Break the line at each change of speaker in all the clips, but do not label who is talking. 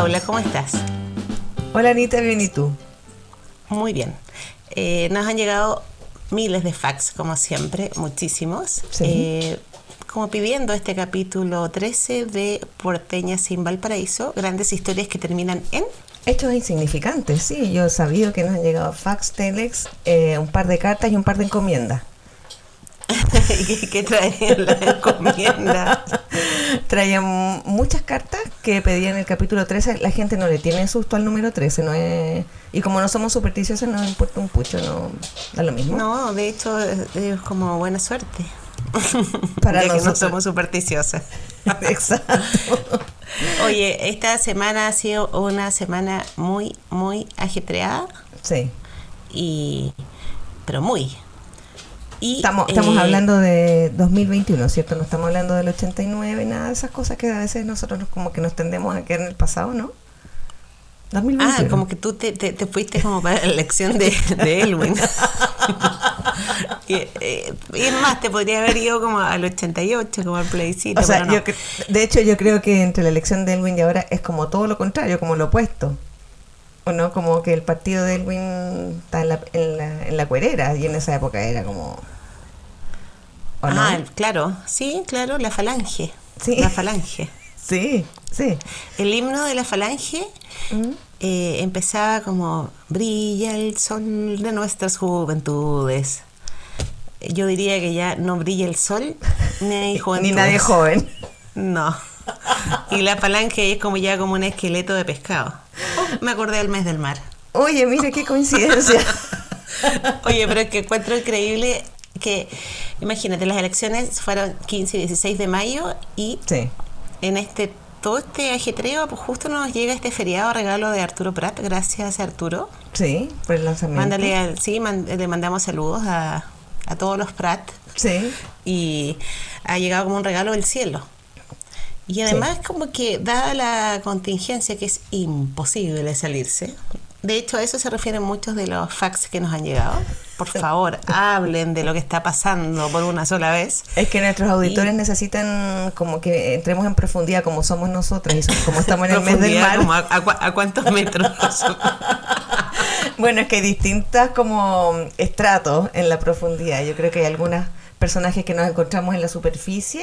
Hola Paula, ¿cómo estás?
Hola Anita, bien y tú.
Muy bien. Eh, nos han llegado miles de fax, como siempre, muchísimos.
Sí.
Eh, como pidiendo este capítulo 13 de Porteña sin Valparaíso, grandes historias que terminan en...
Hechos insignificantes, sí. Yo he sabido que nos han llegado fax, telex, eh, un par de cartas y un par de encomiendas.
¿Qué, qué traen las encomiendas?
Traían muchas cartas que pedían el capítulo 13. La gente no le tiene susto al número 13. No es, y como no somos supersticiosos, no importa un pucho, no da lo mismo.
No, de hecho es como buena suerte.
Para
que no
nosotros.
somos supersticiosas.
Exacto.
Oye, esta semana ha sido una semana muy, muy ajetreada
Sí.
y pero muy. Y,
Estamos, estamos
eh,
hablando de 2021, ¿cierto? No estamos hablando del 89, nada de esas cosas que a veces nosotros nos- como que nos tendemos a quedar en el pasado, ¿no? 2021.
Ah, como que tú te, te- te fuiste como para la elección de, de Elwin. y, eh, y es más, te podría haber ido como al 88, como al plebiscito.
O sea,
pero no.
yo cre- de hecho yo creo que entre la elección de Elwin y ahora es como todo lo contrario, como lo opuesto. ¿O no? Como que el partido de Elwin está en la, en la, en la cuerera y en esa época era como... ¿O no?
Ah, claro, sí, claro, la falange.
Sí.
La falange.
Sí, sí.
El himno de la falange
Mm.
eh, empezaba como brilla el sol de nuestras juventudes. Yo diría que ya no brilla el sol ni hay
Ni
juventudes.
nadie joven.
No. Y la falange es como ya como un esqueleto de pescado. Me acordé del mes del mar.
Oye, mira qué coincidencia.
Oye, pero es que encuentro increíble que, imagínate, las elecciones fueron 15 y 16 de mayo y
sí.
en este todo este ajetreo, pues justo nos llega este feriado regalo de Arturo Prat. Gracias, Arturo.
Sí, por el lanzamiento.
Mándale al, sí, man- le mandamos saludos a, a todos los Prat
Sí.
y ha llegado como un regalo del cielo. Y además como que dada la contingencia que es imposible salirse, de hecho a eso se refieren muchos de los fax que nos han llegado. Por favor, hablen de lo que está pasando por una sola vez.
Es que nuestros auditores
Y-
necesitan como que entremos en profundidad como somos nosotros y como estamos en el mes del mar.
como a, a a cuántos metros.
Bueno, es que hay distintas como estratos en la profundidad. Yo creo que hay algunos personajes que nos encontramos en la superficie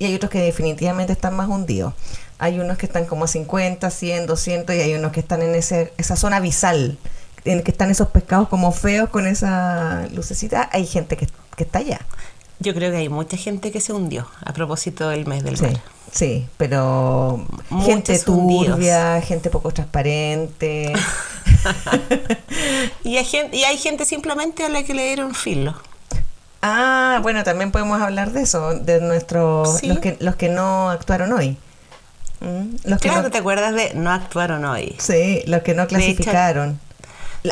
y hay otros que definitivamente están más hundidos. Hay unos que están como a 50, 100, 200 y hay unos que están en ese, esa zona abisal, en que están esos pescados como feos con esa lucecita. Hay gente que, que está allá.
Yo creo que hay mucha gente que se hundió a propósito del mes del
Sí,
mar.
sí, pero
Muchos
gente
hundidos.
turbia, gente poco transparente.
Y hay, gente, y hay gente simplemente a la que le dieron filo.
Ah, bueno, también podemos hablar de eso, de nuestros
Sí.
los que los que no actuaron hoy. Mm, Los que
Claro,
no,
¿te acuerdas de no actuaron hoy?
sí, los que no
hecho,
clasificaron.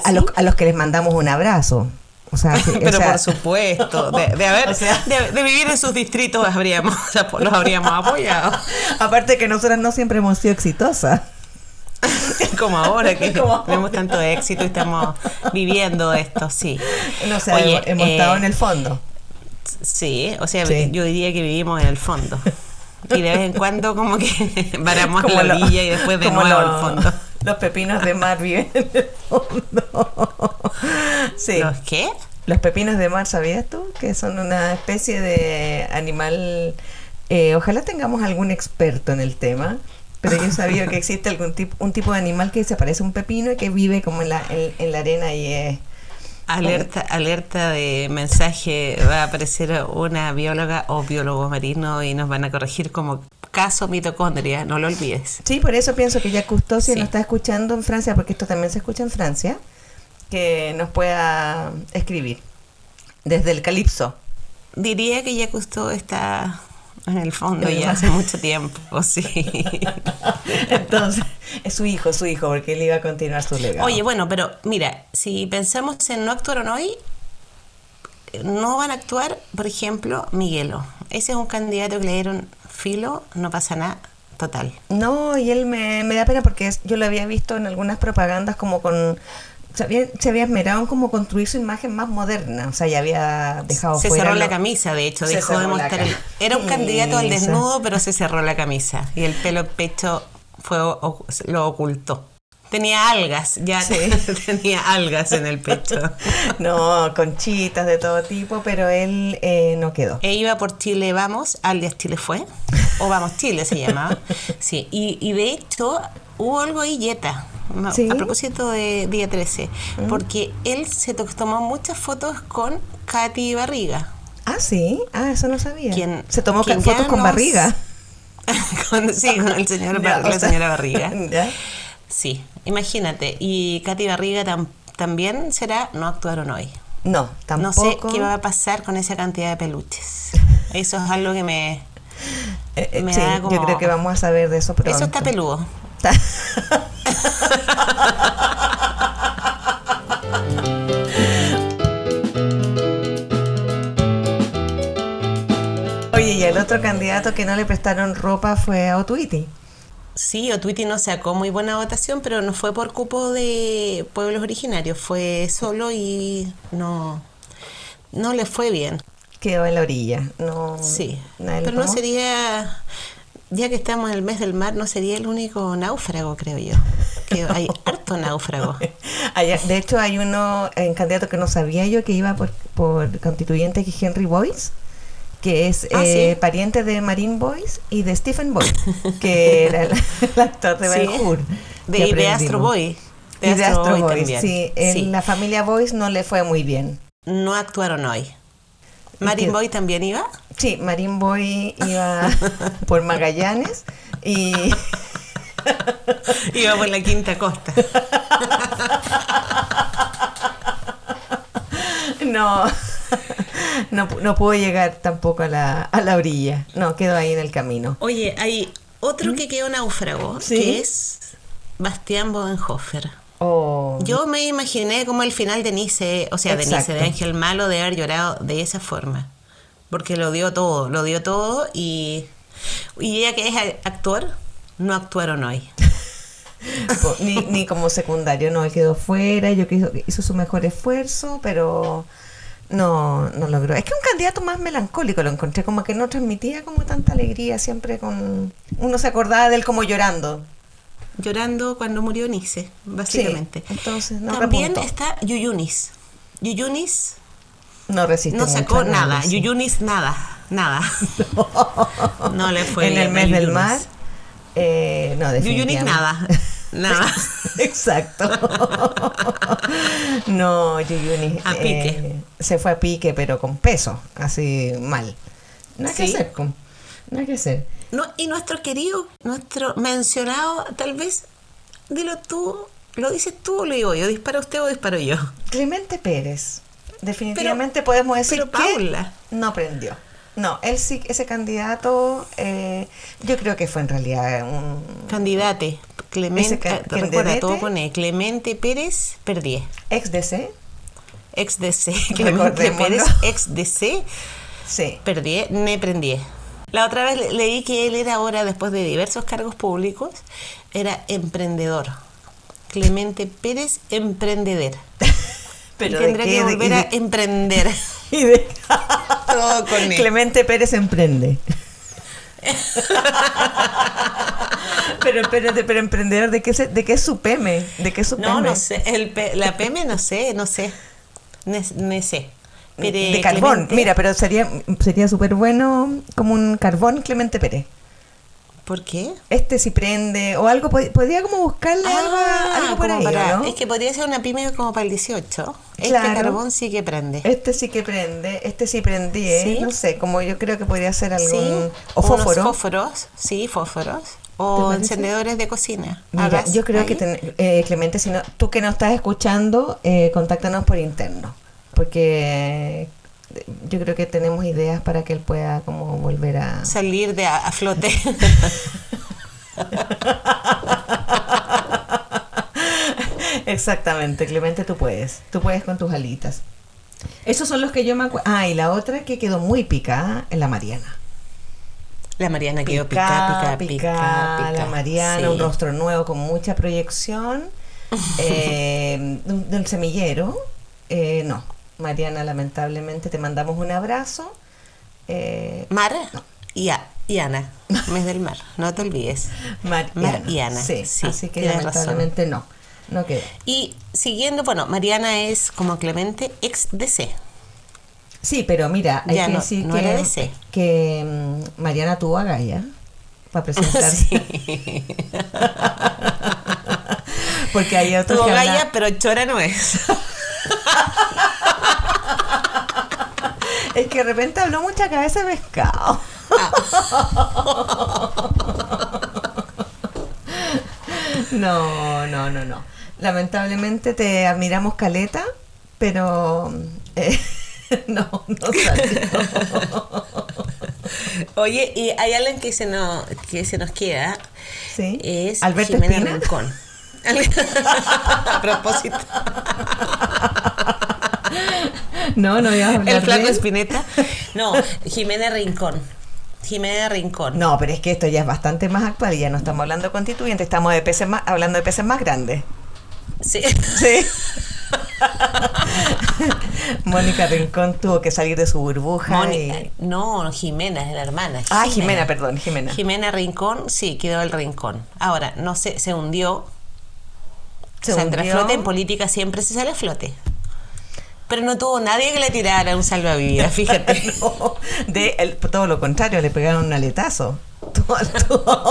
a
sí.
los a los que les mandamos un abrazo. O sea, sí, o
Pero
sea,
por supuesto, de, de haber,
O sea-
de, de vivir en sus distritos habríamos, o sea, los habríamos apoyado.
aparte que nosotras no siempre hemos sido exitosas.
Como ahora que
Como
tenemos tanto éxito y estamos viviendo esto, sí.
No sé,
Oye,
hemos, hemos
eh,
estado en el fondo.
Sí, o sea,
Sí.
yo diría que vivimos en el fondo. Y de vez en cuando como que varamos
Como
la orilla y después de nuevo al fondo.
Los pepinos de mar viven en el fondo. Sí.
¿Los qué?
Los pepinos de mar, ¿sabías tú? Que son una especie de animal. eh, ojalá tengamos algún experto en el tema, pero yo sabía que existe algún tipo, un tipo de animal que se parece a un pepino y que vive como en la, en, en la arena y es.
Alerta, alerta de mensaje, va a aparecer una bióloga o biólogo marino y nos van a corregir como caso mitocondria, no lo olvides.
Sí, por eso pienso que ya Custodia
Sí.
nos está escuchando en Francia, porque esto también se escucha en Francia, que nos pueda escribir desde el calipso.
Diría que ya Cousteau está en el fondo
mar.
hace mucho tiempo, sí.
Entonces, es su hijo, su hijo, porque él iba a continuar su legado.
Oye, bueno, pero mira, si pensamos en no actuaron hoy, no van a actuar, por ejemplo, Miguelo. Ese es un candidato que le dieron filo, no pasa nada, total.
No, y él me, me da pena porque yo lo había visto en algunas propagandas como con... Se había, se había esmerado en como construir su imagen más moderna, o sea, ya había dejado
Se
fuera
cerró la camisa, de hecho,
Se
dejó de mostrar. el- Era un candidato al desnudo, pero se cerró la camisa. Y el pelo pecho fue o- lo ocultó. Tenía algas, ya
Sí.
tenía algas en el pecho.
No, conchitas de todo tipo, pero él eh, no quedó.
E iba por Chile Vamos, alias Chile Fue, o Vamos Chile se llamaba. Sí, y, y de hecho hubo algo ahí yeta, no,
Sí.
a propósito de Día 13, porque él se to- tomó muchas fotos con Katy Barriga.
Ah, sí, ah, eso no sabía.
Quien-
Se tomó
quien
fotos con
nos-
barriga.
Con- sí, con el señor la
sea,
señora Barriga.
ya.
Sí, imagínate. Y Katy Barriga tam- también será, no actuaron hoy.
No, tampoco.
No sé qué va a pasar con esa cantidad de peluches. Eso es algo que me...
Eh, eh, sí,
da como-
yo creo que vamos a saber de eso pronto.
Eso está peludo.
Oye, y el otro candidato que no le prestaron ropa fue a Otuiti.
Sí, Otwiti no sacó muy buena votación, pero no fue por cupo de pueblos originarios, fue solo y no, no le fue bien.
Quedó en la orilla. No,
Sí, pero no sería, ya que estamos en el mes del mar, no sería el único náufrago, creo yo. Que hay harto náufrago.
De hecho, hay uno, un candidato que no sabía yo que iba por, por constituyente, que es Henry Boyce, que es
Ah,
eh,
¿sí?
pariente de Marine Boyce y de Stephen Boyce, que era el, el actor de
Sí.
Ben Hur.
De, y. Astro Boy.
Y de Astro Boy,
también.
sí. En
Sí.
la familia Boyce no le fue muy bien.
No actuaron hoy. Marin
que-
Boy también iba.
Sí, Marine Boy iba por Magallanes y
Iba por la quinta costa.
no, no, no pudo llegar tampoco a la, a la orilla. No, quedó ahí en el camino.
Oye, hay otro que quedó náufrago,
Sí.
que es Bastián Bodenhofer.
Oh,
Yo me imaginé como el final de Nice, o sea, de. Nice, de Ángel Malo, de haber llorado de esa forma. Porque lo dio todo, lo dio todo y, y ella que es actor, no actuaron hoy.
ni, ni como secundario, no, él quedó fuera, yo hizo, hizo su mejor esfuerzo, pero no, no logró. Es que un candidato más melancólico lo encontré, como que no transmitía como tanta alegría, siempre con... Uno se acordaba de él como llorando.
Llorando cuando murió Nice, básicamente.
Sí, entonces no
También está Yuyunis. Yuyunis
No resiste
no sacó nada.
sí.
Yuyunis nada, nada. No le fue
en el mes del
Yuyunis.
mar. Eh, no,
Yuyunis nada. Nada.
Exacto. no, Yuyuni.
A pique.
eh, se fue a pique, pero con peso, así mal. No hay que
Sí.
hacer, no hay que hacer.
No, y nuestro querido, nuestro mencionado, tal vez, dilo tú, lo dices tú o lo digo yo, dispara usted o disparo yo.
Clemente Pérez. Definitivamente podemos decir
pero
que
Paula.
no prendió. No, él sí, ese candidato, eh, yo creo que fue en realidad un...
Candidate, Clemente,
ca-
recuerda, todo pone Clemente Pérez, perdí.
ex DC.
Ex DC, Clemente. Pérez, ex DC,
Sí.
perdí, me prendí. La otra vez le- leí que él era ahora, después de diversos cargos públicos, era emprendedor. Clemente Pérez, emprendedor. y
¿de
tendrá
qué?
que
¿De-
volver a
de-
emprender.
y de-
Todo con él.
Clemente Pérez emprende. pero espérate, pero emprendedor, ¿de qué, se- de qué es su PEME? ¿De qué es su
No,
PEME?
no sé. El P- la PM no sé, no sé. Ne sé.
De carbón,
Clemente-
mira, pero sería sería súper bueno como un carbón Clemente Pérez.
¿Por qué?
Este si prende, o algo, pod- podría como buscarle algo,
Ah,
algo por ahí,
para-
¿o ¿no?
Es que podría ser una pyme como para el 18. Este
Claro.
carbón sí que prende.
Este sí que prende, este sí prendí, ¿eh?
Sí.
no sé, como yo creo que podría ser algún...
sí.
O
fósforos, sí, fósforos.
¿Te
O encendedores de cocina.
Mira, yo creo que, ten- eh, Clemente, si no, tú que nos estás escuchando, eh, contáctanos por interno, porque yo creo que tenemos ideas para que él pueda como volver a...
Salir de a, a flote.
Exactamente, Clemente, tú puedes, tú puedes con tus alitas. Esos son los que yo me acuerdo. Ah, y la otra que quedó muy picada es la Mariana.
La Mariana quedó
Pica,
pica, pica, pica, pica.
la Mariana,
Sí.
un rostro nuevo con mucha proyección. eh, un- del semillero. eh, no, Mariana, lamentablemente te mandamos un abrazo. eh,
Mar y A. y Ana, mes del mar, no te olvides.
Mar,
Mar y Ana,
Sí,
sí,
así que
razón.
lamentablemente no. No quedó.
Y siguiendo, bueno, Mariana es como Clemente, ex DC.
Sí, pero mira, hay
Ya
que
no-
decir
no
que,
ese.
que mm, Mariana tuvo a Gaia para presentarse.
Sí.
Porque hay otros
Tuvo Gaia, pero chora no es.
Es que de repente habló mucha cabeza de pescado. No, no, no, no. Lamentablemente te admiramos caleta, pero eh, no, no salió.
Oye, y hay alguien que se nos, que se nos queda,
¿Sí?
es
Alberto
Jimena
Espina.
Rincón. A propósito,
No, no ibas a hablar
el flaco
de.
Espineta. No, Jimena Rincón. Jimena Rincón.
No, pero es que esto ya es bastante más actual y ya no estamos hablando de constituyente, estamos de peces más, hablando de peces más grandes.
Sí.
Sí. Mónica Rincón tuvo que salir de su burbuja.
Mónica,
y-
no, Jimena es la hermana.
Ah, Jimena, perdón, Jimena.
Jimena Rincón, sí, quedó el rincón. Ahora, no sé, se hundió.
Se
a
hundió.
flote, en política siempre se sale a flote. Pero no tuvo nadie que le tirara un salvavidas, fíjate.
No, de el- todo lo contrario, le pegaron un aletazo.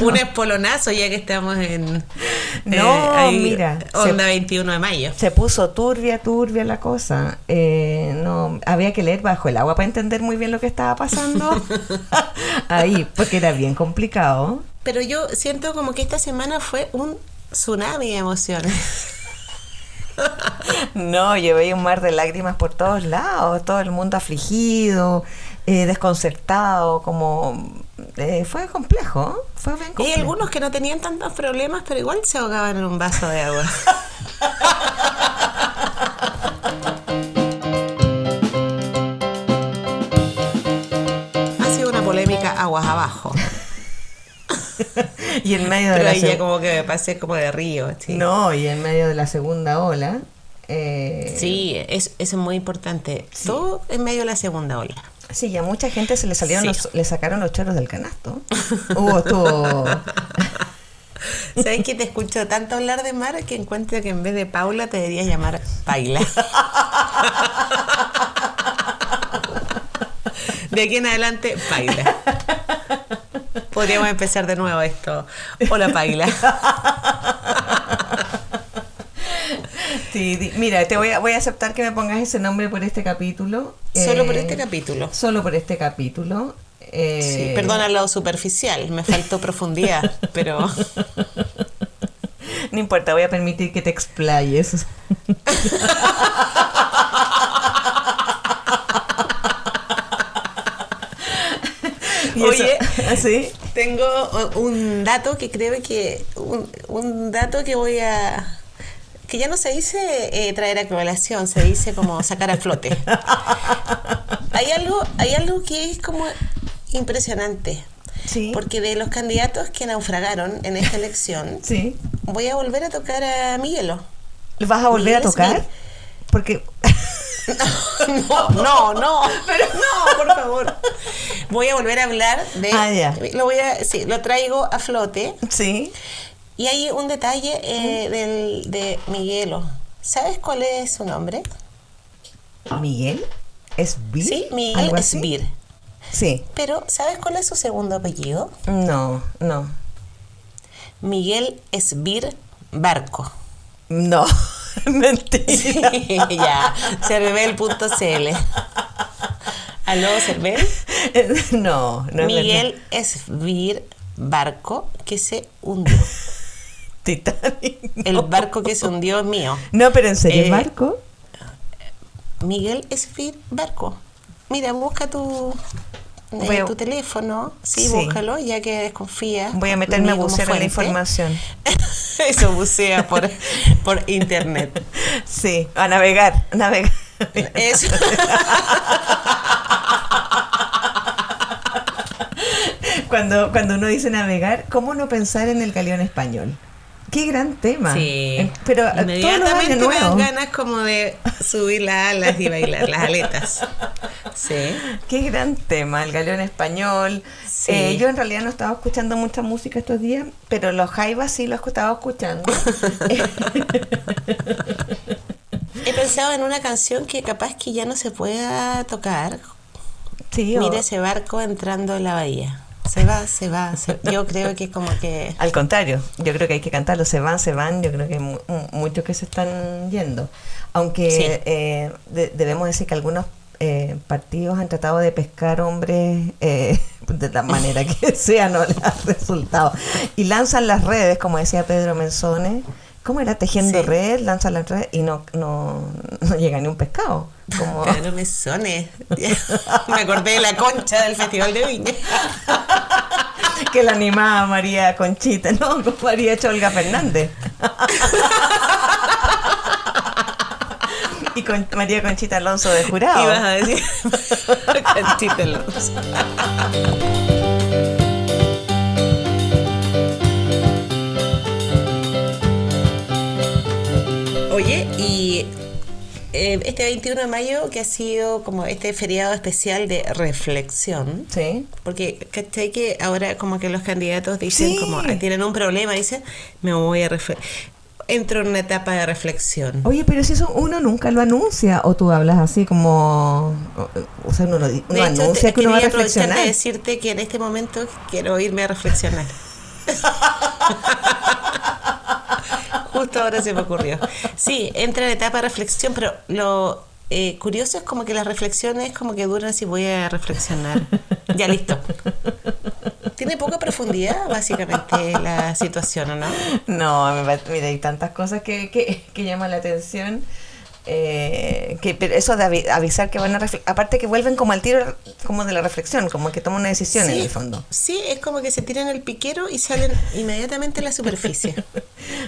Un espolonazo ya que estamos en
No,
ahí,
mira,
onda
se-
21 de mayo.
Se puso turbia, turbia la cosa. Eh, no, había que leer bajo el agua para entender muy bien lo que estaba pasando ahí, porque era bien complicado.
Pero yo siento como que esta semana fue un tsunami de emociones.
No, yo veía un mar de lágrimas por todos lados, todo el mundo afligido, eh, desconcertado, como... eh, fue complejo, fue bien
Y
complejo.
hay algunos que no tenían tantos problemas, pero igual se ahogaban en un vaso de agua. ha sido una polémica aguas abajo.
Y en medio de la
ya como que me pasé como de río. Sí,
No, y en medio de la segunda ola. eh,
Sí, es, eso es muy importante. Todo en medio de la segunda ola.
Sí, y a mucha gente se le salieron
Sí.
los, le sacaron los choros del canasto. Hubo, estuvo.
¿Sabes que te escucho tanto hablar de mar que encuentro que en vez de Paula te deberías llamar Paila? De aquí en adelante, Paila. Podríamos empezar de nuevo esto. Hola, Paila.
Sí, mira, te voy a, voy a aceptar que me pongas ese nombre por este capítulo.
Solo por
Eh,
este capítulo.
Solo por este capítulo. Eh,
Sí, perdona lo superficial, me faltó profundidad, pero
No importa, voy a permitir que te explayes. Y eso-
Oye.
¿sí?
tengo un dato que creo que un, un dato que voy a que ya no se dice eh, traer a colación, se dice como sacar a flote. Hay algo, hay algo que es como impresionante.
Sí.
Porque de los candidatos que naufragaron en esta elección,
Sí.
voy a volver a tocar a Miguelo.
¿Lo vas a volver a tocar?
Smith.
Porque.
No, no, no, pero no, por favor. Voy a volver a hablar de.
Ah, ya.
Lo voy a, sí, lo traigo a flote.
Sí.
Y hay un detalle eh, del, de Miguelo. ¿Sabes cuál es su nombre?
¿Miguel? ¿Es Vir?
Sí, Miguel
¿Algo así?
Esbir.
Sí.
Pero ¿sabes cuál es su segundo apellido?
No, no.
Miguel Esbir Barco.
No. Mentira.
ya, cervel.cl. ¿Aló, Cervel?
No, no es
Miguel Esbir Barco que se hundió.
Titanic.
El barco que se hundió es mío.
No, pero en serio,
Eh,
barco.
Miguel Esbir Barco. Mira, busca tu,
a-
tu teléfono. Sí,
Sí.
búscalo, ya que desconfías.
Voy a
de
meterme a bucear en la información.
Eso bucea por, por internet.
Sí, a navegar, a navegar.
Eso.
Cuando, cuando uno dice navegar, ¿cómo no pensar en el galeón español? Qué gran tema.
Sí.
Eh, Pero eh,
inmediatamente me dan ganas como de subir las alas y bailar las aletas. Sí.
Qué gran tema, el galeón español.
Sí.
Eh, yo en realidad no estaba escuchando mucha música estos días, pero los jaivas sí los estaba escuchando.
He pensado en una canción que capaz que ya no se pueda tocar.
sí,
Mira ese barco entrando en la bahía. Se va, se va. se- Yo creo que como que...
Al contrario, yo creo que hay que cantarlo. Se van, se van. Yo creo que mu- muchos que se están yendo. Aunque
Sí.
eh, de- debemos decir que algunos eh, partidos han tratado de pescar hombres eh, de la manera que sea, no les ha resultado. Y lanzan las redes, como decía Pedro Menzones. ¿Cómo era? Tejiendo
Sí.
red, lanzan las redes y no, no, no llega ni un pescado. Como...
Me sones. Me acordé de la concha del Festival de Viña.
que la animaba María Conchita, no, con María Cholga Fernández. y con María Conchita Alonso de jurado.
Ibas a decir Conchita Alonso. Y eh, este 21 de mayo, que ha sido como este feriado especial de reflexión,
Sí.
porque ¿cachai? que ahora como que los candidatos dicen
Sí.
como ah, tienen un problema, dicen, me voy a entro en una etapa de reflexión.
Oye, pero si eso uno nunca lo anuncia, o tú hablas así como. O, sea, uno,
De hecho,
anuncia
te-
que uno va a reflexionar.
de decirte que en este momento quiero irme a reflexionar. Justo ahora se me ocurrió. Sí, entra en etapa de reflexión, pero lo eh, curioso es como que las reflexiones como que duran si voy a reflexionar. Ya listo. Tiene poca profundidad, básicamente, la situación, ¿o no?
No, mira, hay tantas cosas que, que, que llaman la atención. Eh, que pero eso de avi- avisar que van a aparte que vuelven como al tiro como de la reflexión, como que toman una decisión en el fondo.
sí, es como que se tiran el piquero y salen inmediatamente a la superficie.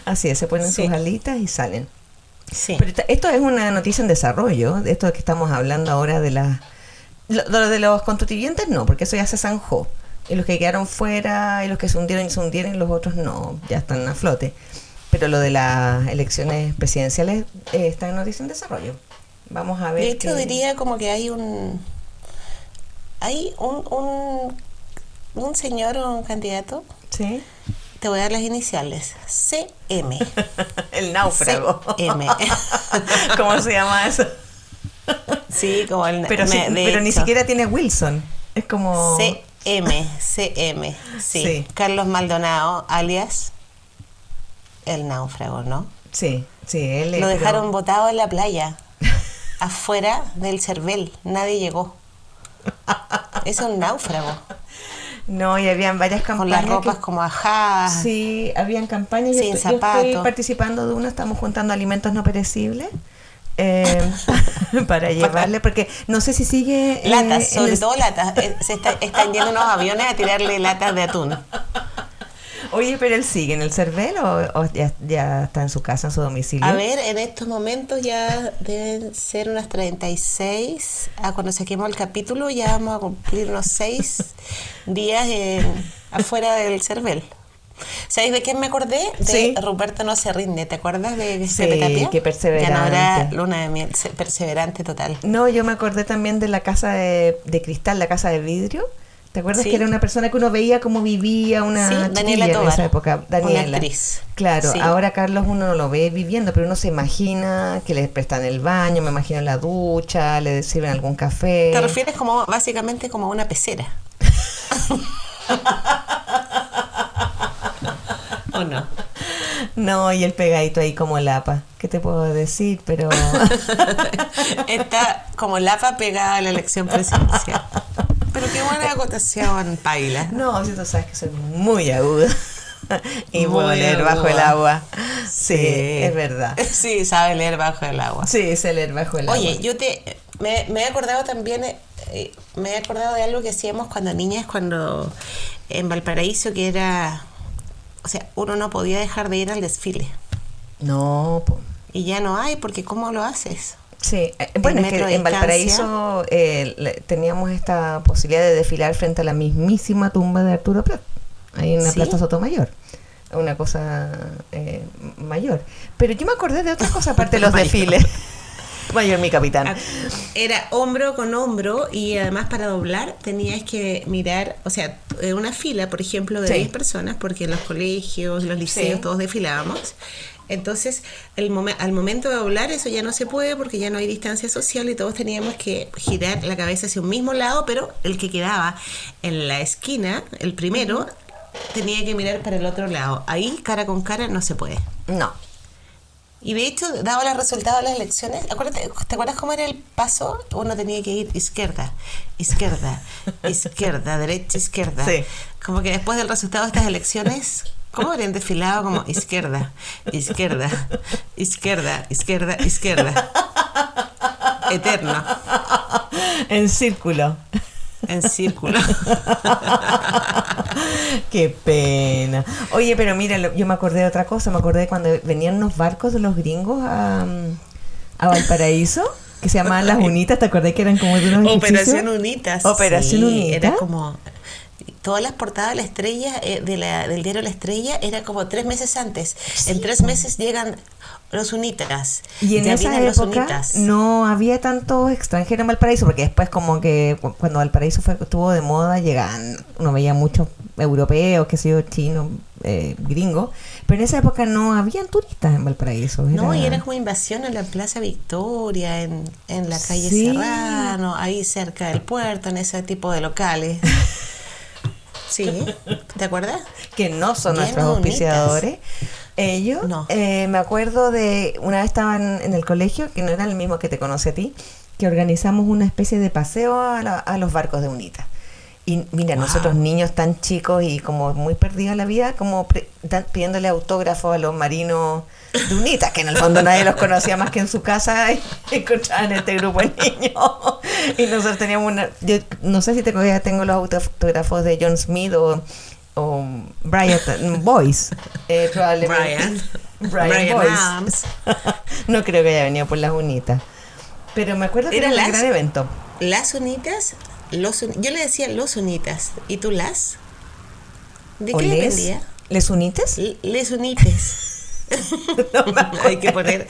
Así es, se ponen
Sí.
sus alitas y salen.
Sí.
Pero esto es una noticia en desarrollo, de esto que estamos hablando ahora de las... De los constituyentes no, porque eso ya se zanjó. Y los que quedaron fuera y los que se hundieron y se hundieron, los otros no, ya están a flote. Pero lo de las elecciones presidenciales eh, está en noticia en desarrollo. Vamos a ver.
De hecho, diría como que hay un. Hay un, un, un señor o un candidato,
Sí.
te voy a dar las iniciales: CM.
El náufrago.
CM.
¿Cómo se llama eso?
Sí, como el.
Pero,
me-
pero ni siquiera tiene Wilson. Es como...
CM, CM. Sí.
Sí.
Carlos Maldonado, alias el náufrago, ¿no?
Sí, sí, él
Lo
pero-
dejaron botado en la playa, afuera del Cervel. Nadie llegó. Es un náufrago.
No, y habían varias
Con
campañas.
las ropas
que-
como ajadas.
Sí, habían campañas. Yo
Sin
yo estoy
zapato.
participando de una, estamos juntando alimentos no perecibles. eh, para llevarle, porque no sé si sigue. eh,
Latas,
en
sobre
el-
todo latas. Eh, Se está- están yendo unos aviones a tirarle latas de atún.
Oye, pero él sigue en el CERVEL o, o ya, ya está en su casa, en su domicilio.
A ver, en estos momentos ya deben ser unas 36. Ah, cuando saquemos el capítulo ya vamos a cumplir unos 6 días en- afuera del Cervel. ¿Sabéis de quién me acordé? De
Sí.
Ruperto No Se Rinde. ¿Te acuerdas de
Sí,
Tapia?
qué perseverante.
Ganadora Luna de Miel. se- Perseverante total.
No, yo me acordé también de la casa de, de cristal, la casa de vidrio. ¿Te acuerdas
Sí.
que era una persona que uno veía cómo vivía una
Sí, Daniela
en esa época?
una actriz.
Claro,
Sí.
ahora Carlos uno no lo ve viviendo, pero uno se imagina que le prestan el baño, me imagino la ducha, le sirven algún café.
Te refieres como básicamente como a una pecera. ¿O no?
No, y el pegadito ahí como lapa. ¿Qué te puedo decir? Pero
Está como lapa pegada a la elección presidencial. Qué buena acotación, Paila.
no, si tú sabes que soy muy aguda y
Muy
puedo leer bajo el agua. Sí, es verdad.
Sí, sabe leer bajo el agua.
Sí, sé leer bajo el
Oye,
agua.
yo te me, me he acordado también, eh, me he acordado de algo que hacíamos cuando niñas, cuando en Valparaíso, que era, o sea, uno no podía dejar de ir al desfile.
No, po.
Y ya no hay, porque ¿cómo lo haces?
Sí, eh, bueno, es que en Valparaíso eh, teníamos esta posibilidad de desfilar frente a la mismísima tumba de Arturo Prat, ahí en la
¿Sí?
Plaza Sotomayor. una cosa eh, mayor. Pero yo me acordé de otras cosas aparte de los desfiles. Mayor mi capitán.
Ah, Era hombro con hombro y además para doblar tenías que mirar, o sea, eh, una fila, por ejemplo, de
Sí.
10 personas, porque en los colegios, los liceos,
Sí.
todos desfilábamos. Entonces, el momen- al momento de doblar eso ya no se puede porque ya no hay distancia social y todos teníamos que girar la cabeza hacia un mismo lado, pero el que quedaba en la esquina, el primero, tenía que mirar para el otro lado. Ahí, cara con cara, no se puede.
No.
Y de hecho, dado los resultados de las elecciones, acuérdate, ¿te acuerdas cómo era el paso? Uno tenía que ir izquierda, izquierda, izquierda, derecha, izquierda.
Sí.
Como que después del resultado de estas elecciones, ¿cómo habrían desfilado? Como izquierda, izquierda, izquierda, izquierda, izquierda. Eterno,
En círculo.
en círculo.
Qué pena. Oye, pero mira, yo me acordé de otra cosa. Me acordé de cuando venían unos barcos de los gringos a, a Valparaíso, que se llamaban Las Unitas. ¿Te acordás que eran como de unos
Operación? Unitas.
Operación
Sí,
Unitas.
Era como. Todas las portadas de la estrella, eh, de la, del diario La Estrella, era como tres meses antes. En tres meses llegan los unitas.
Y en esa
los
época no había tantos extranjeros en Valparaíso, porque después como que cu- cuando Valparaíso fue, estuvo de moda, llegaban, uno veía muchos europeos, que sé yo, chinos, eh, gringos, pero en esa época no habían turistas en Valparaíso.
No, y era como invasión en la Plaza Victoria, en, en la calle
Sí.
Serrano, ahí cerca del puerto, en ese tipo de locales. Sí, ¿te acuerdas?
que no son
Bien
nuestros
bonitas.
auspiciadores. Ellos,
No.
eh, me acuerdo de una vez estaban en el colegio, que no era el mismo que te conoce a ti, que organizamos una especie de paseo a, la- a los barcos de UNITA. Y mira,
Wow.
nosotros niños tan chicos y como muy perdidos en la vida, como pidiéndole autógrafo a los marinos de UNITA, que en el fondo nadie los conocía más que en su casa y encontraban este grupo de niños. Y nosotros teníamos una, yo no sé si te todavía tengo los autógrafos de John Smith o, o Brian Boyce, eh, probablemente.
Brian.
Brian,
Brian
Boyce. No creo que haya venido por las unitas. Pero me acuerdo que era
Eran
un gran evento.
Las unitas, los yo le decía los unitas. ¿Y tú las? ¿De
¿O
qué
les?
dependía?
¿Les unites?
L- Les unites. hay que poner,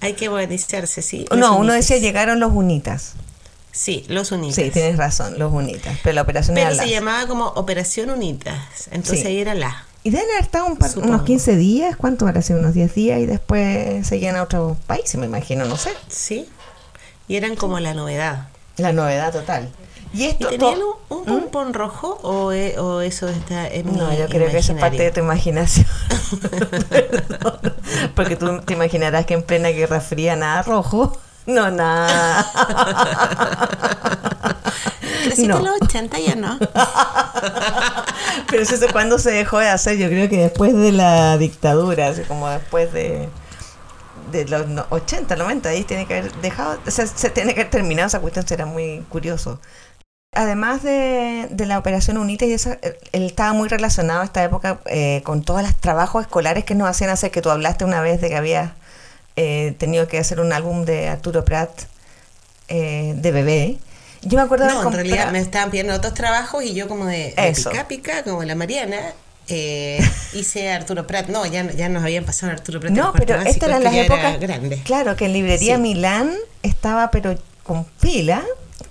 hay que modernizarse, sí.
No, uno decía llegaron los unitas.
Sí, los unitas.
Sí, tienes razón, los unitas. Pero la operación
Pero
era
se
las.
llamaba como Operación Unitas. Entonces
Sí.
ahí era la.
Y deben haber estado un par-
Supongo.
unos 15 días, ¿cuánto habrá sido? Unos 10 días y después seguían a otros países, me imagino, no sé.
Sí. Y eran como la novedad.
La novedad total. Y
¿Y
esto
un, un pompón rojo o, e- o eso está en mi
No, yo creo que eso es parte de tu imaginación. Porque tú te imaginarás que en plena Guerra Fría nada rojo. No, nada. No.
en los 80 ya no.
Pero es eso cuando se dejó de hacer, yo creo que después de la dictadura, así como después de, de los no- 80, 90, ahí tiene que haber dejado, o sea, se tiene que haber terminado, esa cuestión será muy curioso. Además de, de la operación UNITA y eso, él estaba muy relacionado a esta época eh, con todos los trabajos escolares que nos hacían hacer, que tú hablaste una vez de que había eh, tenido que hacer un álbum de Arturo Prat eh, de bebé. Yo me acuerdo de
No, en
comprar-
realidad me estaban pidiendo otros trabajos y yo como de, de
Eso.
pica pica, como la Mariana, eh, hice Arturo Prat. No, ya, ya nos habían pasado Arturo Prat.
No, pero estas eran las
era
épocas. Claro, que en librería
Sí.
Milán estaba, pero con fila,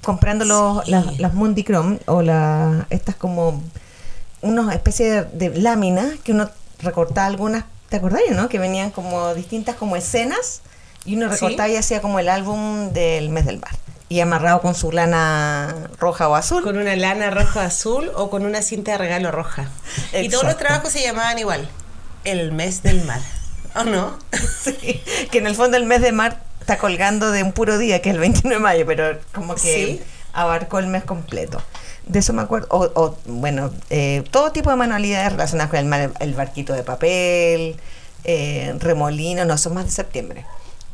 comprando los,
Sí.
las, las Mundicrom o la, estas como unas especies de, de láminas que uno recortaba algunas, ¿te acordás, no? Que venían como distintas como escenas y uno
Sí.
recortaba y hacía como el álbum del mes del mar. Y amarrado con su lana roja o azul.
Con una lana roja azul o con una cinta de regalo roja. Y todos los trabajos se llamaban igual. El mes del mar. ¿O no?
Sí, que en el fondo el mes de mar está colgando de un puro día, que es el 29 de mayo, pero como que
Sí.
abarcó el mes completo. De eso me acuerdo. O, o, bueno, eh, todo tipo de manualidades relacionadas con el mar, el barquito de papel, eh, remolino, no, son más de septiembre.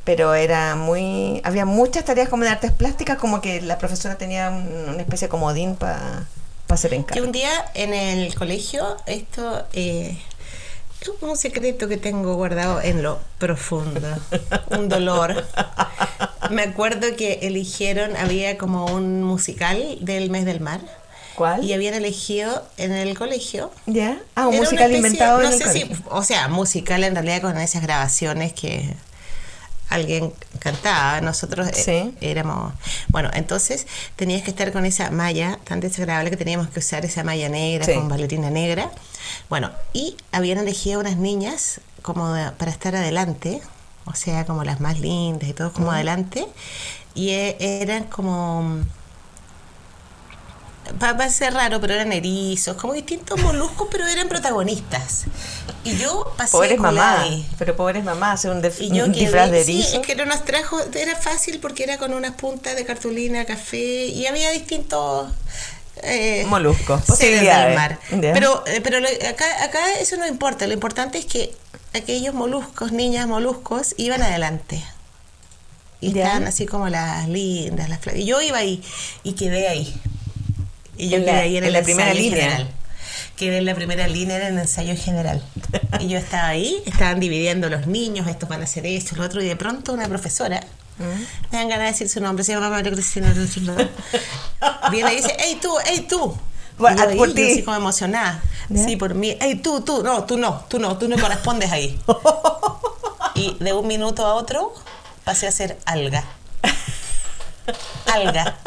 Pero era muy. Había muchas tareas como de artes plásticas, como que la profesora tenía un- una especie de comodín para hacer
Que
encargo.
un día en el colegio, esto eh, es un secreto que tengo guardado en lo profundo, un dolor. Me acuerdo que eligieron, había como un musical del mes del mar
¿Cuál?
Y habían elegido en el colegio.
¿Ya? Ah, un
Era
musical
especie-
inventado
no
en el
sé
colegio.
si, o sea, musical en realidad con esas grabaciones que alguien cantaba. Nosotros eh,
Sí.
éramos. Bueno, entonces tenías que estar con esa malla tan desagradable que teníamos que usar esa malla negra
Sí.
con bailarina negra. Bueno, y habían elegido unas niñas como de- para estar adelante, o sea, como las más lindas y todo como adelante. Y eh, eran como va va a ser raro, pero eran erizos, como distintos moluscos, pero eran protagonistas. Y yo pasé
Pobres mamá. Pero pobres mamá, hace un, dif-
Y yo
un
quedé,
disfraz de
sí,
erizo.
es que no nos trajo, era fácil porque era con unas puntas de cartulina, café, y había distintos eh,
Moluscos, posibilidades.
del mar. Pero, eh, pero lo- acá, acá eso no importa, lo importante es que aquellos moluscos, niñas moluscos, iban adelante. Y
Ya.
estaban así como las lindas, las fla- Y yo iba ahí y quedé ahí. Y yo
En la-
quedé ahí en,
en
el
la primera línea.
general. Quedé en la primera línea en el ensayo general. Y yo estaba ahí, estaban dividiendo los niños, estos van a hacer esto, lo otro, y de pronto una profesora. Me dan ganas de decir su nombre, se llama María Cristina. Viene y dice, hey tú, hey tú.
Bueno,
yo
por ti.
así como emocionada.
¿Ya?
Sí, por mí. Hey tú, tú, no, tú no, tú no, tú no correspondes ahí. Y de un minuto a otro pasé a ser alga. Alga.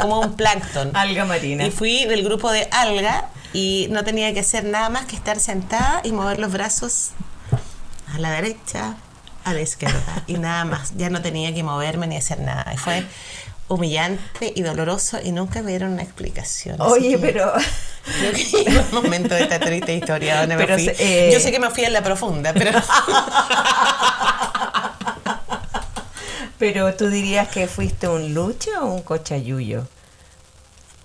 Como un plancton.
Alga marina.
Y fui del grupo de alga y no tenía que hacer nada más que estar sentada y mover los brazos a la derecha, a la izquierda y nada más. Ya no tenía que moverme ni hacer nada. Y fue humillante y doloroso y nunca me dieron una explicación.
Oye, pero
Creo que llegó el momento de esta triste historia donde me fui.
se- eh,
Yo sé que me fui en la profunda, pero
pero tú dirías que fuiste un lucho o un cochayuyo?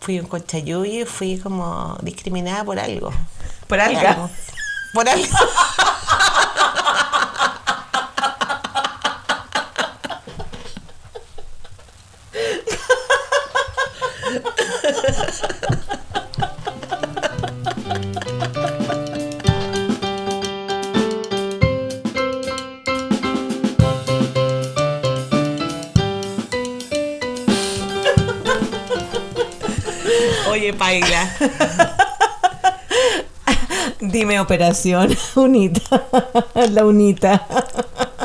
fui un cochayuyo y fui como discriminada por algo.
Por
Por
alga.
algo. Por algo. Oye, Paila.
Dime operación, unita, la unita.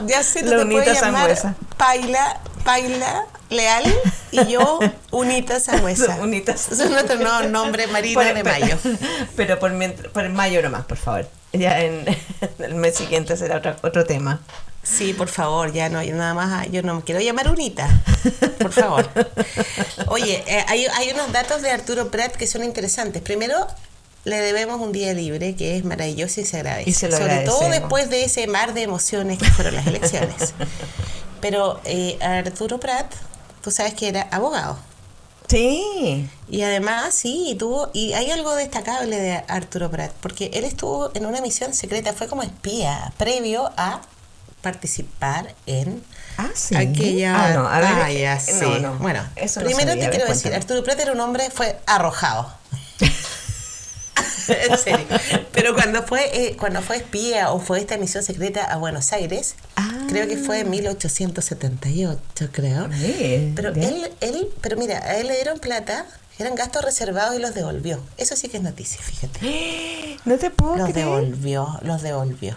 Ya sé, tú
La
te
unita
puedes llamar
sangüesa.
Paila, Paila Leal y yo Unita Sangüesa.
Unita
es nuestro nuevo nombre marino de mayo.
Pero por, mientr- por mayo nomás, por favor. Ya en el mes siguiente será otro, otro tema.
Sí, por favor, ya no, yo nada más, yo no me quiero llamar Unita, por favor. Oye, eh, hay, hay unos datos de Arturo Prat que son interesantes. Primero, le debemos un día libre que es maravilloso y se agradece.
Y se
Sobre todo después de ese mar de emociones que fueron las elecciones. Pero eh, Arturo Prat, tú sabes que era abogado.
Sí.
Y además, sí, tuvo, y hay algo destacable de Arturo Prat, porque él estuvo en una misión secreta, fue como espía, previo a participar en
Ah, sí.
aquella
Ah, no, a ver, eh,
sí.
no, no,
Bueno,
eso
primero
sabía,
te
ver,
quiero decir. Arturo Prat era un hombre, fue arrojado. en serio. Pero cuando fue, eh, cuando fue espía o fue esta misión secreta a Buenos Aires,
Ah.
creo que fue en 1878, creo.
Bien,
Pero
bien.
él, él, pero mira, a él le dieron plata, eran gastos reservados y los devolvió. Eso sí que es noticia, fíjate.
No te puedo
Los
creer.
devolvió, los devolvió.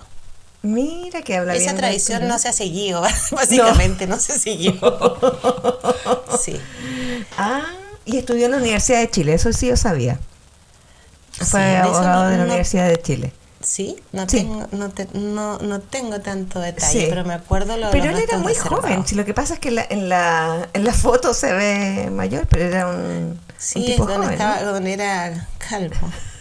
Mira que habla bien
Esa tradición no se ha seguido, básicamente no, se siguió. Sí.
Ah, y estudió en la Universidad de Chile, eso sí yo sabía.
Sí,
Fue
eso
abogado
no-
de la
no-
Universidad de Chile.
Sí, no,
Sí.
Tengo, no, te- no, no tengo tanto detalle,
Sí.
pero me acuerdo lo
Pero él era muy
reservados.
joven. Si lo que pasa es que en la, en la, en la foto se ve mayor, pero era un, un
Sí, es
tipo
donde,
joven.
estaba,
¿no?
donde era calvo.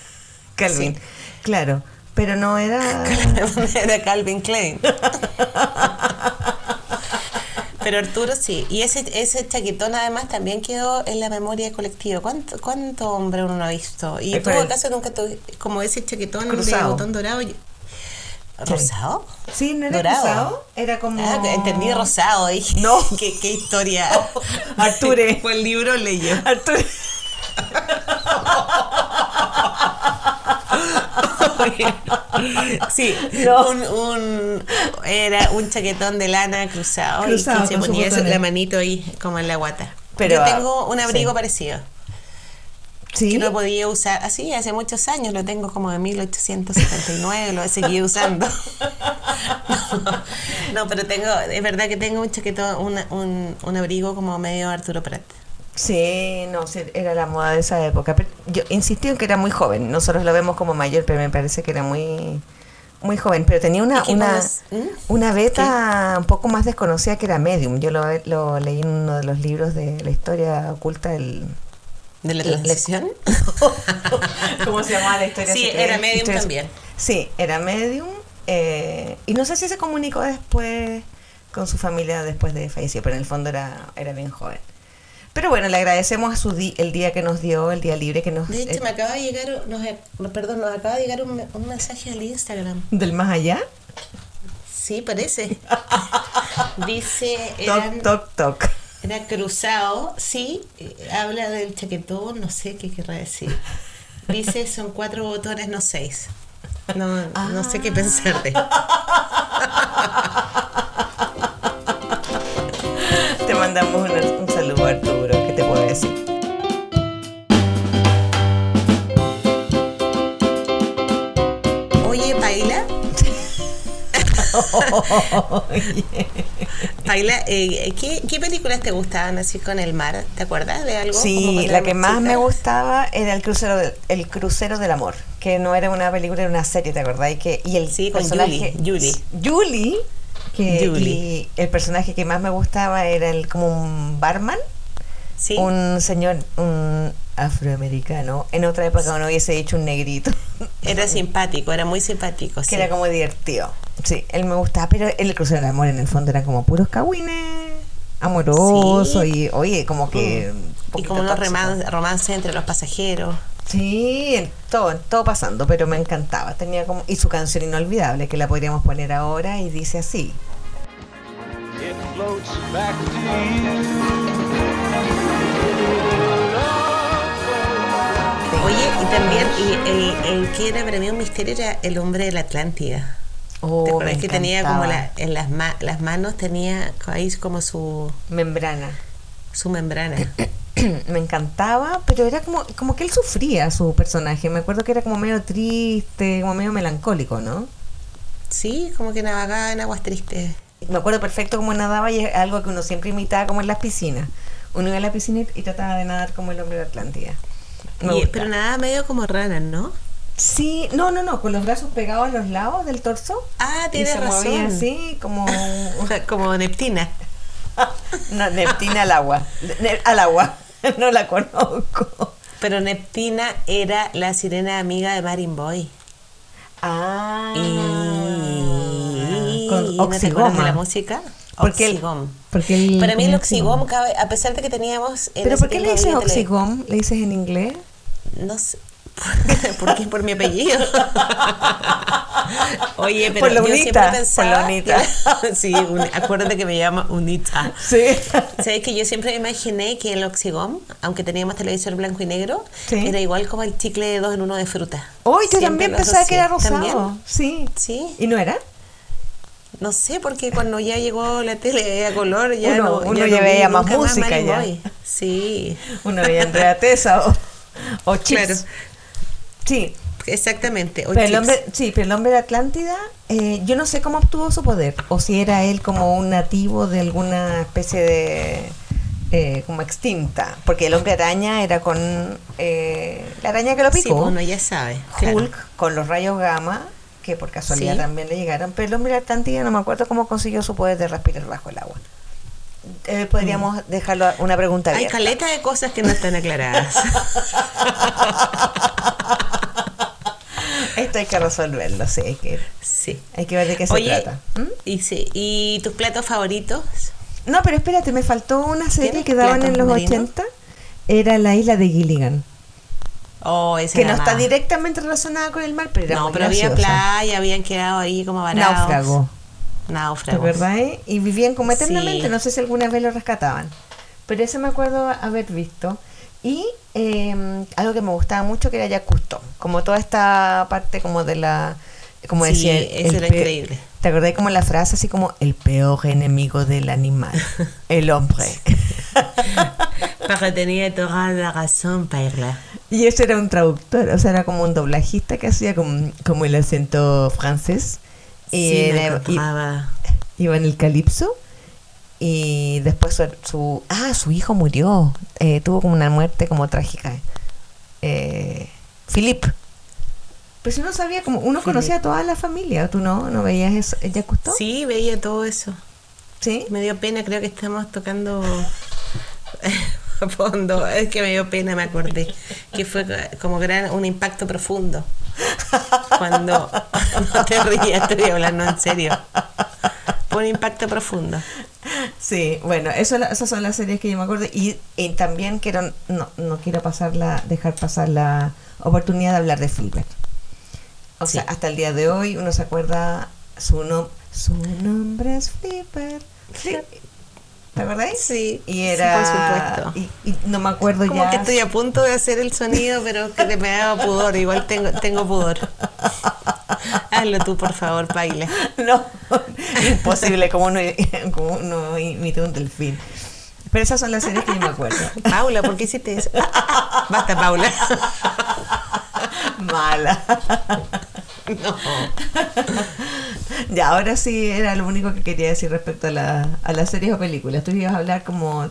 Calvin.
sí.
Claro. Pero no era.
era Calvin Klein. Pero Arturo sí. Y ese, ese chaquetón además también quedó en la memoria colectiva. ¿Cuánto, cuánto hombre uno no ha visto? Y tú acaso nunca tuve como ese chaquetón de
Cruzado.
botón dorado. ¿Rosado?
Sí, no era
Dorado.
cruzado. Era como.
Ah, entendí rosado. Dije,
No.
¿Qué, qué historia.
Arture.
Fue el libro leyó.
Arturo.
Sí,
No.
un, un- era un chaquetón de lana cruzado,
Cruzado,
y que se ponía eso- la manito ahí como en la guata.
Pero,
Yo tengo un abrigo
sí.
parecido.
¿Sí?
que no podía usar. Así, hace muchos años, lo tengo como de 1879, lo he seguido usando. no, pero tengo, es verdad que tengo un chaquetón, una- un, un abrigo como medio Arturo Prat.
Sí, no, era la moda de esa época. Pero yo insistí en que era muy joven. Nosotros lo vemos como mayor, pero me parece que era muy muy joven. Pero tenía una una,
¿Mm?
una beta un poco más desconocida que era Medium. Yo lo, lo leí en uno de los libros de la historia oculta del...
¿De la transición?
¿Cómo se llamaba la historia?
Sí, era Medium
Historia-
también.
Sí, era Medium. eh, y no sé si se comunicó después con su familia después de fallecer, pero en el fondo era, era bien joven. Pero bueno, le agradecemos a su di- el día que nos dio, el día libre que nos...
De hecho,
eh,
me acaba de llegar, nos, no, perdón, nos acaba de llegar un, un mensaje al Instagram.
del más allá.
Sí, parece. Dice, eran,
Toc, toc, toc.
era cruzado, sí, eh, habla del chaquetón, no sé qué querrá decir. Dice, son cuatro botones, no seis. No, no sé qué pensar de.
Te mandamos un
Paila, eh, ¿qué, ¿qué películas te gustaban así con el mar? ¿Te acuerdas de algo?
Sí, la que más me gustaba era el crucero, del- el crucero del amor, que no era una película, era una serie, ¿te acordás? Y, que, y el
Sí, con
personaje
Julie,
Julie, que
Julie.
y el personaje que más me gustaba era el como un barman,
Sí.
un señor, un afroamericano, en otra época no hubiese dicho un negrito,
Era simpático, era muy simpático.
que
sí.
era como divertido. Sí, él me gustaba, pero el crucero del amor en el fondo era como puros cagüines amorosos
Sí.
y oye, como que... un
Y como unos romances entre los pasajeros.
Sí, en todo, en todo pasando, pero me encantaba. Tenía como y su canción inolvidable que la podríamos poner ahora y dice así.
It floats back to you.
Oye, y también y el, el que era para mí un misterio era el hombre de la Atlántida.
Oh,
¿Te acuerdas que tenía como la, en las, ma- las manos, tenía ahí como su,
membrana.
su membrana?
me encantaba, pero era como como que él sufría su personaje. Me acuerdo que era como medio triste, como medio melancólico, ¿no?
Sí, como que navegaba en aguas tristes.
Me acuerdo perfecto cómo nadaba y es algo que uno siempre imitaba como en las piscinas. Uno iba a la piscina y trataba de nadar como el hombre de Atlántida.
Y- pero nada medio como rana, ¿no?
Sí, no, no, no, con los brazos pegados a los lados del torso.
Ah, tienes
se movía
razón.
así, como
como Neptina.
No, Neptina al agua. Ne- al agua. No la conozco.
Pero Neptina era la sirena amiga de Marin Boy.
Ah.
Y
con
¿no te acuerdas de la música?
Porque el-
Oxigom.
porque el-
Para mí el oxigom, cabe- a pesar de que teníamos... en
¿Pero por qué le dices oxigom? ¿Le dices en inglés?
No sé. Porque es por mi apellido. Oye, pero
Por la
yo
unita,
siempre
por
pensaba...
la unita.
que- sí, un- acuérdate que me llama Unita.
Sí.
¿Sabes que yo siempre me imaginé que el Oxigom, aunque teníamos televisor blanco y negro,
Sí.
era igual como el chicle de dos en uno de fruta.
Hoy yo también pensaba que era rosado.
¿También?
Sí.
Sí.
¿Y no era?
No sé, porque cuando ya llegó la tele a color, ya
Uno-
no,
uno
ya
ya
no
veía más música ya.
Sí,
Uno veía Andrea Tesa o, o Chips.
Claro.
Sí.
exactamente.
Pero el hombre, sí, pero el hombre de Atlántida, eh, yo no sé cómo obtuvo su poder, o si era él como un nativo de alguna especie de eh, como extinta, porque el hombre araña era con eh, la araña que lo
Sí,
picó,
uno ya sabe. claro.
Hulk con los rayos gamma, que por casualidad
Sí.
también le llegaron, pero el hombre de Atlántida no me acuerdo cómo consiguió su poder de respirar bajo el agua. Eh, podríamos dejarlo a- una pregunta
Mm. Hay caleta de cosas que no están aclaradas.
Esto hay que resolverlo, sí, hay que,
sí.
hay que ver de qué se trata. ¿Mm?
y, sí, ¿y tus platos favoritos?
No, pero espérate, me faltó una serie
¿Tienes
que daban en los
marinos?
80. Era la isla de Gilligan.
Oh, esa
Que no está
más.
directamente relacionada con el mar, pero era
No,
muy
pero había
graciosa.
playa, habían quedado ahí como varados.
Náufrago. ¿Te
Náufragos.
acuerdas? eh? Y vivían como
Sí.
eternamente. No sé si alguna vez lo rescataban. Pero ese me acuerdo haber visto. Y eh, algo que me gustaba mucho que era ya Cousteau. Como toda esta parte como de la... Como
Sí,
decía...
eso era increíble.
¿Te acordás como la frase así como el peor enemigo del animal? el hombre.
Pero tenía toda la razón, Perla.
Y ese era un traductor, o sea, era como un doblajista que hacía como, como el acento francés. Y
Sí, me
era- y-
acordaba.
iba en el calipso. Y después su, su- ah, su hijo murió. Eh, tuvo como una muerte como trágica. Eh, Philip. Pero si uno sabía, como uno
Philip.
conocía a toda la familia, ¿tú no? ¿No veías eso? ¿Ella gustó?
Sí, veía todo eso.
¿Sí?
Me dio pena, creo que estamos tocando a fondo. Es que me dio pena, me acordé. Que fue como gran, un impacto profundo. Cuando no te rías, estoy hablando en serio. Un impacto profundo.
Sí, bueno, eso, esas son las series que yo me acuerdo. Y, y también quiero, no, no quiero pasar la, dejar pasar la oportunidad de hablar de Flipper. O sea, hasta el día de hoy uno se acuerda su, no, su nombre es Flipper. Fli- ¿Te acordáis?
Sí,
Y
sí,
era.
por supuesto.
Y, y no me acuerdo
Como
ya.
que estoy a punto de hacer el sonido, pero que me daba pudor. Igual tengo, tengo pudor. Hazlo tú, por favor, Paila.
No, imposible, como uno, como imita un delfín. Pero esas son las series que yo me acuerdo.
Paula, ¿por qué hiciste eso? Basta, Paula.
Mala.
No.
Ya, ahora sí era lo único que quería decir respecto a, la, a las series o películas. Tú ibas a hablar como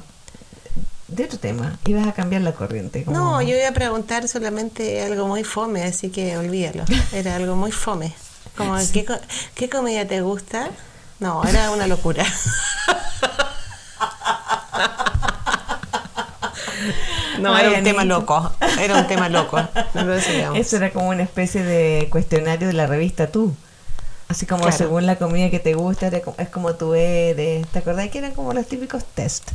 de otro tema, ibas a cambiar la corriente. como-
No, yo iba a preguntar solamente algo muy fome, así que olvídalo. Era algo muy fome. Como, ¿qué, co- ¿qué comida te gusta? No, era una locura. No,
Ay,
era un tema loco. Era un tema loco.
Eso era como una especie de cuestionario de la revista Tú. Así como
Claro.
según la comida que te gusta, es como tú eres. ¿Te acordás que eran como los típicos test?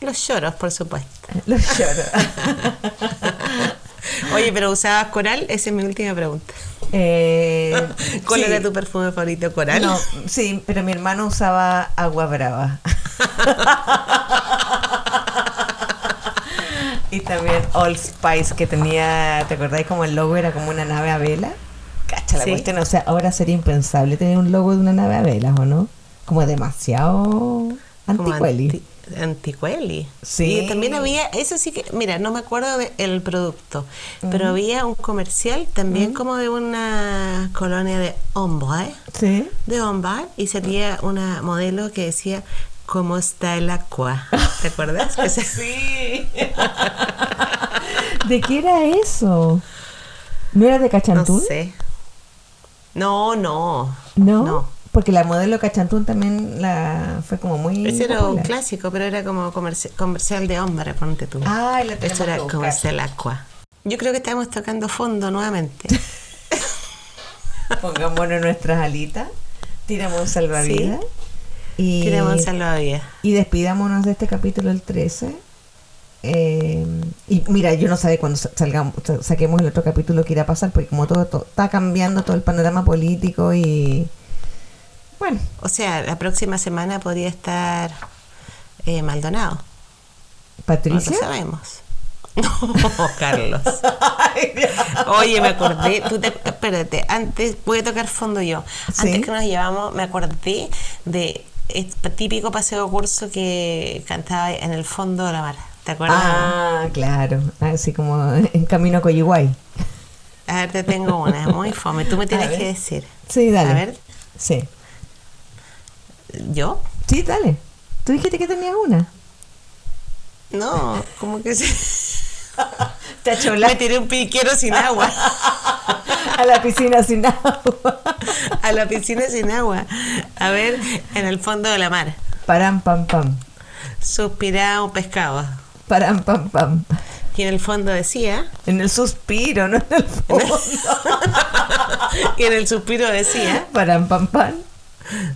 Los lloros, por supuesto.
Los lloros.
Oye, pero usabas coral, esa es mi última pregunta.
Eh,
¿Cuál
sí.
era tu perfume favorito, coral?
No, sí, pero mi hermano usaba agua brava. y también Old Spice que tenía, ¿te acordáis como el logo era como una nave a vela? Cacha la
Sí.
cuestión, o sea, ahora sería impensable tener un logo de una nave a velas, ¿o no? Como demasiado anticueli.
anti- Anticueli.
Sí.
Y también había, eso sí que, mira, no me acuerdo del producto, pero había un comercial también como de una colonia de hombre,
Sí.
de hombre, y salía una modelo que decía, ¿cómo está el agua? ¿Te acuerdas? Que se-
Sí. ¿De qué era eso? ¿No era de
no
Cachantún?
sé. No, no.
¿No?
No.
Porque la modelo Cachantún también la fue como muy.
Ese era un clásico, pero era como comerci- comercial de hombre, ponte tú.
Ay, la
Eso era comercial agua. Yo creo que estamos tocando fondo nuevamente.
Pongámonos nuestras alitas, tiramos un salvavidas y,
Tiramos un salvavidas.
y despidámonos de este capítulo el 13. Eh, y mira, yo no sé cuando sa- salgamos, sa- saquemos el otro capítulo que irá a pasar, porque como todo, todo- está cambiando todo el panorama político y bueno,
O sea, la próxima semana podría estar eh, Maldonado. No lo
Patricia.
sabemos. No, Carlos. Oye, me acordé. Tú te- espérate, antes voy a tocar fondo yo. Antes
Sí.
que nos llevamos, me acordé de este típico paseo curso que cantaba en el fondo de la mar. ¿Te acuerdas?
Ah, claro, así como en camino a Coyihuay.
A ver, te tengo una, muy fome. Tú me tienes que decir.
Sí, dale.
A ver,
Sí,
¿yo?
sí, dale. Tú dijiste que tenías una.
No, como que se...
Te
Me tiré un piquero sin agua.
a la piscina sin agua.
A la piscina sin agua. A ver, en el fondo de la mar.
Param, pam, pam.
Suspiraba un pescado.
Param, pam, pam.
Y en el fondo decía,
En el suspiro, no en el fondo.
y en el suspiro decía,
Param, pam, pam.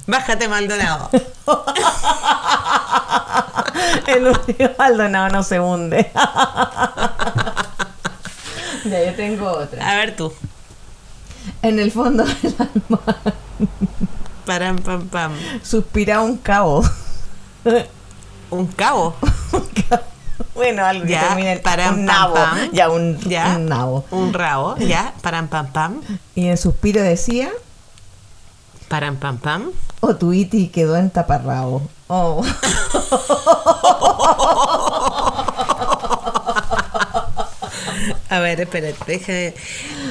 bájate Maldonado.
El último Maldonado no se hunde. ya, yo tengo otra.
A ver tú.
En el fondo del alma
Param, pam, pam.
suspira un cabo.
Un cabo.
Bueno, algo que
Ya,
termina en
param,
un nabo.
pam.
Ya, un,
Ya.
un nabo.
Un rabo. Ya. Param, pam, pam.
Y el suspiro decía,
Param, pam, pam.
o tu iti quedó en taparrabo. Oh.
A ver, espérate, déjame.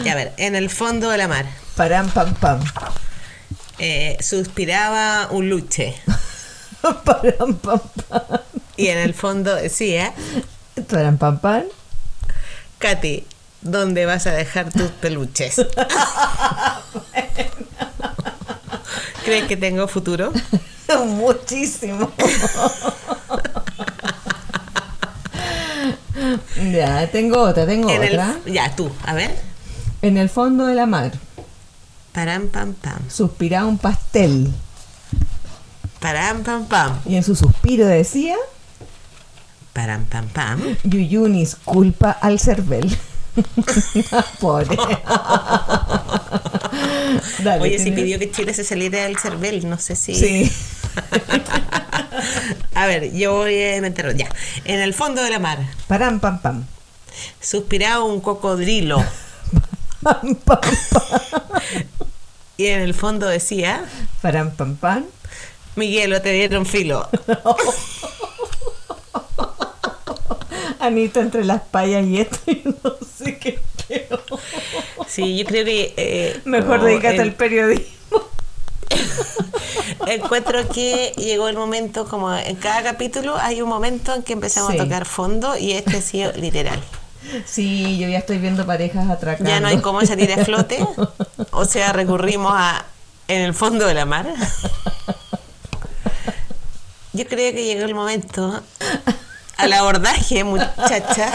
Ya, a ver, en el fondo de la mar
Param, pam, pam.
eh, suspiraba un luche.
Param, pam, pam.
Y en el fondo decía,
Param, pam, pam.
Katy, ¿dónde vas a dejar tus peluches? ¿Crees que tengo futuro?
Muchísimo. ya, tengo otra, tengo
En el-
otra.
ya, tú, a ver.
En el fondo de la mar,
Param, pam, pam.
suspiraba un pastel.
Param, pam, pam.
Y en su suspiro decía,
Param, pam, pam.
Yuyunis culpa al cervel. Pobre. Dale,
Oye, si pidió que Chile se saliera del CERVEL, no sé si...
Sí.
A ver, yo voy a inventarlo. Ya. En el fondo de la mar,
Param, pam, pam.
suspiraba un cocodrilo.
Pam, pam,
Y en el fondo decía,
param, pam, pam.
Miguelo, te dieron filo.
Anita entre las payas y esto, yo no sé qué creo.
Sí, yo creo que... eh,
Mejor dedícate
el-
al periodismo.
Encuentro que llegó el momento, como en cada capítulo hay un momento en que empezamos
Sí.
a tocar fondo y este ha sido literal.
Sí, yo ya estoy viendo parejas atracando.
Ya no hay cómo salir a flote, o sea, recurrimos a en el fondo de la mar. Yo creo que llegó el momento al abordaje, muchacha.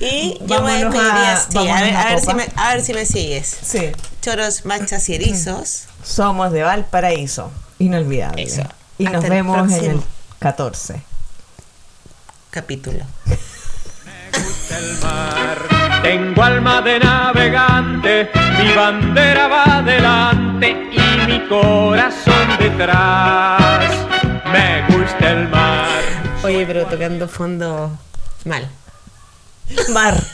Y yo me despediría
a-
así, a, ver,
a
ver si me, a ver si me sigues.
Sí.
Choros, manchas y erizos.
Somos de Valparaíso. Inolvidable.
Eso.
Y
Hasta
nos
el
vemos en el 14.
Capítulo.
el mar. Tengo alma de navegante, mi bandera va adelante y mi corazón detrás. Me gusta el mar.
Oye, pero tocando fondo mal.
Mar.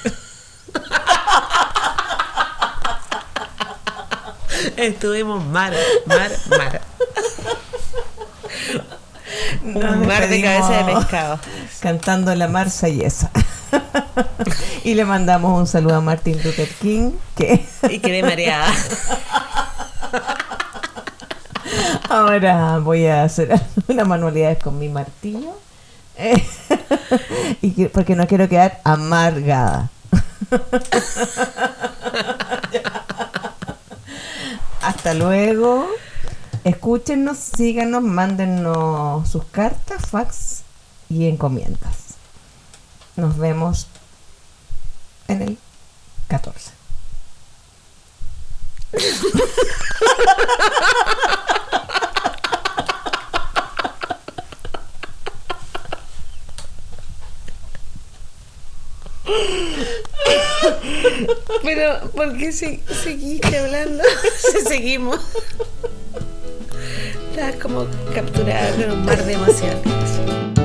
Estuvimos mar, mar, mar. Un mar de cabeza de pescado.
Cantando la marsellesa. y le mandamos un saludo a Martin Luther King, que
Y quedé mareada.
ahora voy a hacer unas manualidades con mi martillo. Eh, y que- porque no quiero quedar amargada. Hasta luego. Escúchenos, síganos, mándennos sus cartas, fax y encomiendas. Nos vemos en el 14.
Pero, ¿por qué se- seguiste hablando? Seguimos. Como capturada en un mar de.